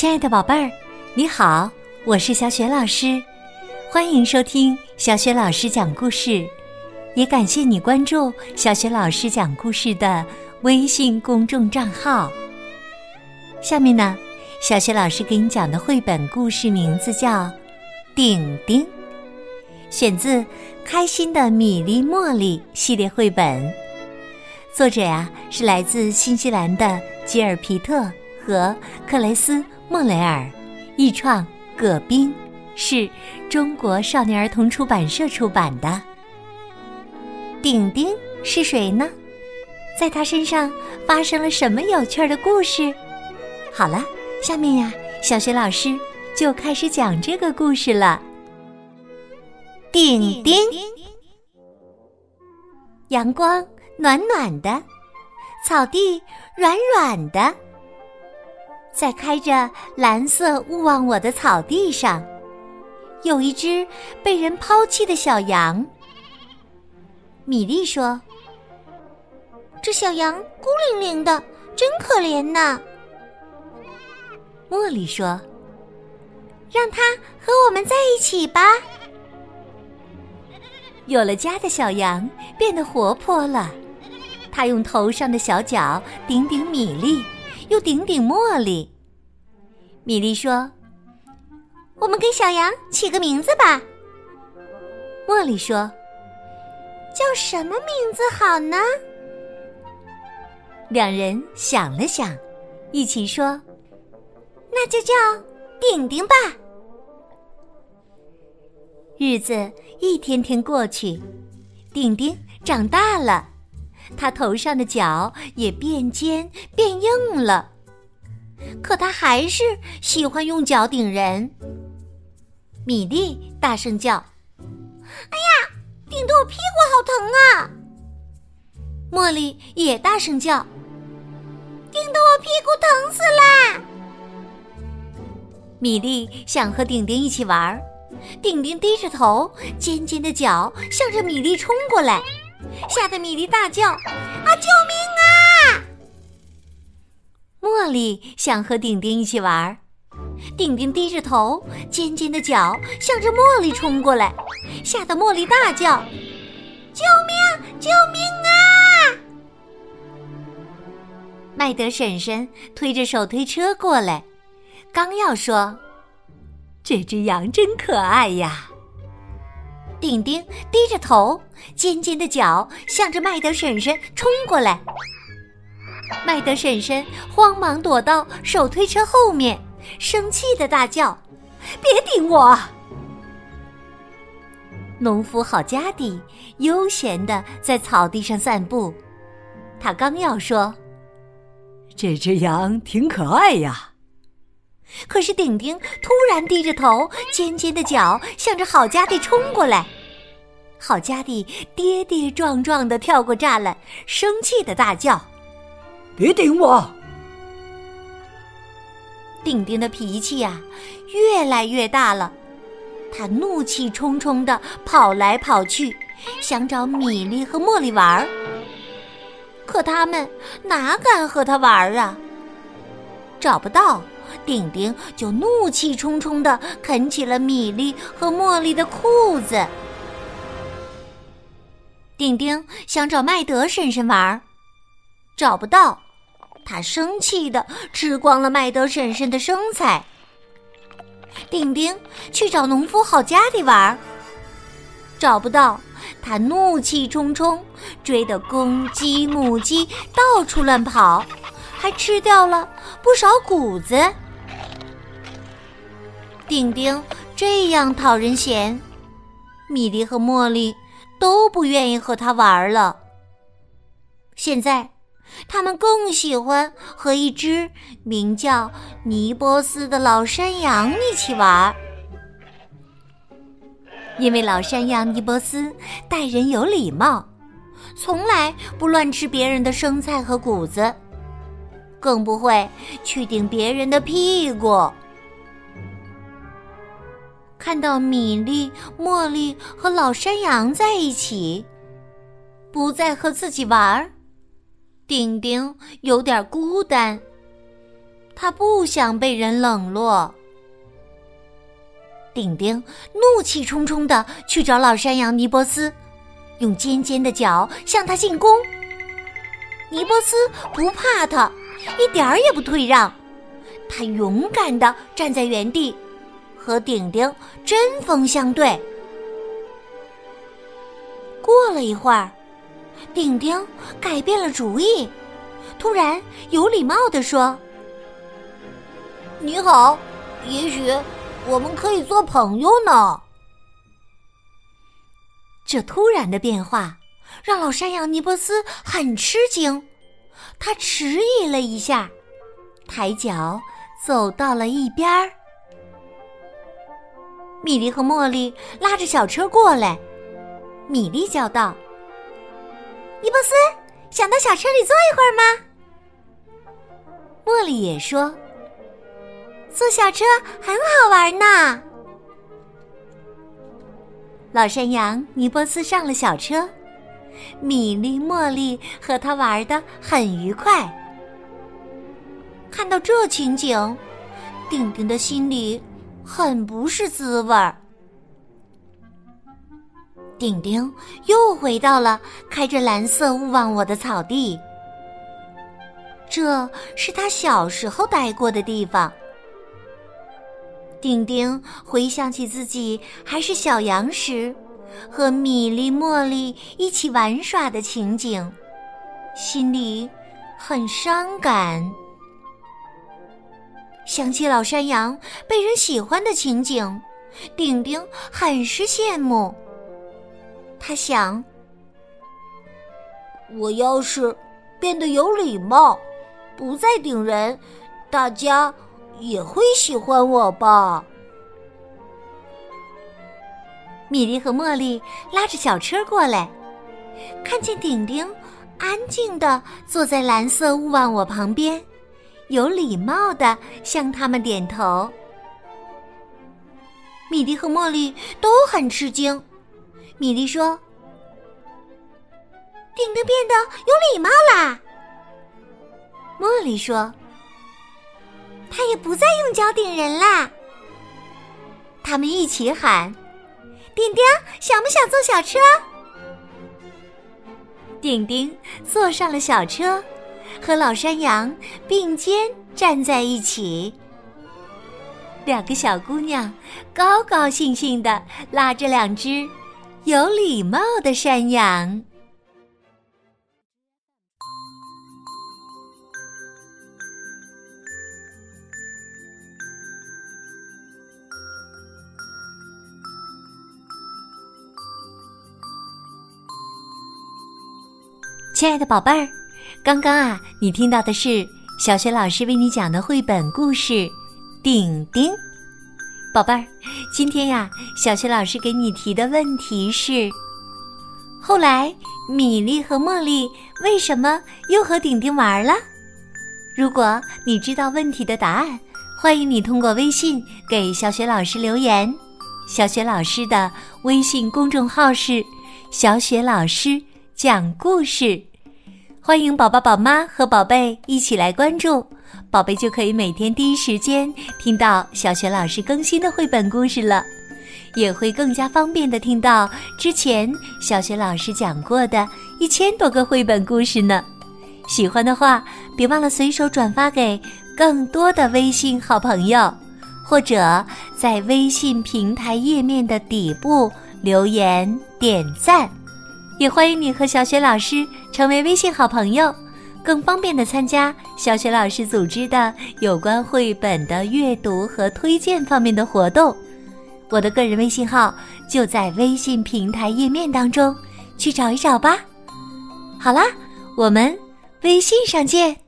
亲爱的宝贝儿，你好，我是小雪老师，欢迎收听小雪老师讲故事，也感谢你关注小雪老师讲故事的微信公众账号。下面呢，小雪老师给你讲的绘本故事名字叫《顶顶》，选自《开心的米粒茉莉》系列绘本，作者呀是来自新西兰的吉尔皮特和克雷斯。莫雷尔，译创，葛斌，是中国少年儿童出版社出版的。顶顶是谁呢？在他身上发生了什么有趣的故事？好了，下面呀，小学老师就开始讲这个故事了。顶顶，阳光暖暖的，草地软软的。在开着蓝色勿忘我的草地上，有一只被人抛弃的小羊。米莉说：“这小羊孤零零的，真可怜呐。”茉莉说：“让它和我们在一起吧。”有了家的小羊变得活泼了，它用头上的小角顶顶米粒。又顶顶茉莉。米莉说：“我们给小羊起个名字吧。”茉莉说：“叫什么名字好呢？”两人想了想，一起说：“那就叫顶顶吧。”日子一天天过去，顶顶长大了。他头上的角也变尖变硬了，可他还是喜欢用脚顶人。米莉大声叫：“哎呀，顶得我屁股好疼啊！”茉莉也大声叫：“顶得我屁股疼死啦！”米莉想和顶顶一起玩，顶顶低着头，尖尖的脚向着米莉冲过来。吓得米莉大叫：“啊，救命啊！”茉莉想和顶顶一起玩，顶顶低着头，尖尖的脚向着茉莉冲过来，吓得茉莉大叫：“救命！救命啊！”麦德婶婶推着手推车过来，刚要说：“这只羊真可爱呀。”顶顶低着头，尖尖的脚向着麦德婶婶冲过来。麦德婶婶慌忙躲到手推车后面，生气的大叫：“别顶我！”农夫好家底悠闲的在草地上散步，他刚要说：“这只羊挺可爱呀。”可是顶顶突然低着头，尖尖的脚向着好家弟冲过来，好家弟跌跌撞撞的跳过栅栏，生气的大叫：“别顶我！”顶顶的脾气呀，越来越大了，他怒气冲冲的跑来跑去，想找米粒和茉莉玩儿，可他们哪敢和他玩儿啊？找不到。丁丁就怒气冲冲的啃起了米粒和茉莉的裤子。丁丁想找麦德婶婶玩，找不到，他生气的吃光了麦德婶婶的生菜。丁丁去找农夫好家里玩，找不到，他怒气冲冲追得公鸡母鸡到处乱跑。还吃掉了不少谷子。丁丁这样讨人嫌，米莉和茉莉都不愿意和他玩了。现在，他们更喜欢和一只名叫尼波斯的老山羊一起玩，因为老山羊尼波斯待人有礼貌，从来不乱吃别人的生菜和谷子。更不会去顶别人的屁股。看到米粒、茉莉和老山羊在一起，不再和自己玩儿，顶顶有点孤单。他不想被人冷落。丁丁怒气冲冲的去找老山羊尼波斯，用尖尖的角向他进攻。尼波斯不怕他，一点儿也不退让，他勇敢的站在原地，和顶顶针锋相对。过了一会儿，顶顶改变了主意，突然有礼貌的说：“你好，也许我们可以做朋友呢。”这突然的变化让老山羊尼波斯很吃惊，他迟疑了一下，抬脚走到了一边儿。米莉和茉莉拉着小车过来。米莉叫道：“尼波斯，想到小车里坐一会儿吗？”茉莉也说：“坐小车很好玩呢。”老山羊尼波斯上了小车，米莉、茉莉和他玩的很愉快。看到这情景，丁丁的心里很不是滋味儿。丁丁又回到了开着蓝色勿忘我的草地，这是他小时候待过的地方。丁丁回想起自己还是小羊时，和米粒、茉莉一起玩耍的情景，心里很伤感。想起老山羊被人喜欢的情景，丁丁很是羡慕。他想：“我要是变得有礼貌，不再顶人，大家也会喜欢我吧。”米莉和茉莉拉着小车过来，看见顶顶安静的坐在蓝色勿忘我旁边，有礼貌的向他们点头。米莉和茉莉都很吃惊。米莉说：“顶顶变得有礼貌啦。”茉莉说：“他也不再用脚顶人啦。”他们一起喊：“顶顶，想不想坐小车？”顶顶坐上了小车，和老山羊并肩站在一起。两个小姑娘高高兴兴的拉着两只。有礼貌的山羊。亲爱的宝贝儿，刚刚啊，你听到的是小学老师为你讲的绘本故事《顶顶》。宝贝儿，今天呀，小学老师给你提的问题是：后来米粒和茉莉为什么又和顶顶玩了？如果你知道问题的答案，欢迎你通过微信给小雪老师留言。小雪老师的微信公众号是“小雪老师讲故事”，欢迎宝宝、宝妈和宝贝一起来关注。宝贝就可以每天第一时间听到小学老师更新的绘本故事了，也会更加方便的听到之前小学老师讲过的一千多个绘本故事呢。喜欢的话，别忘了随手转发给更多的微信好朋友，或者在微信平台页面的底部留言点赞。也欢迎你和小雪老师成为微信好朋友。更方便的参加小雪老师组织的有关绘本的阅读和推荐方面的活动，我的个人微信号就在微信平台页面当中，去找一找吧。好啦，我们微信上见。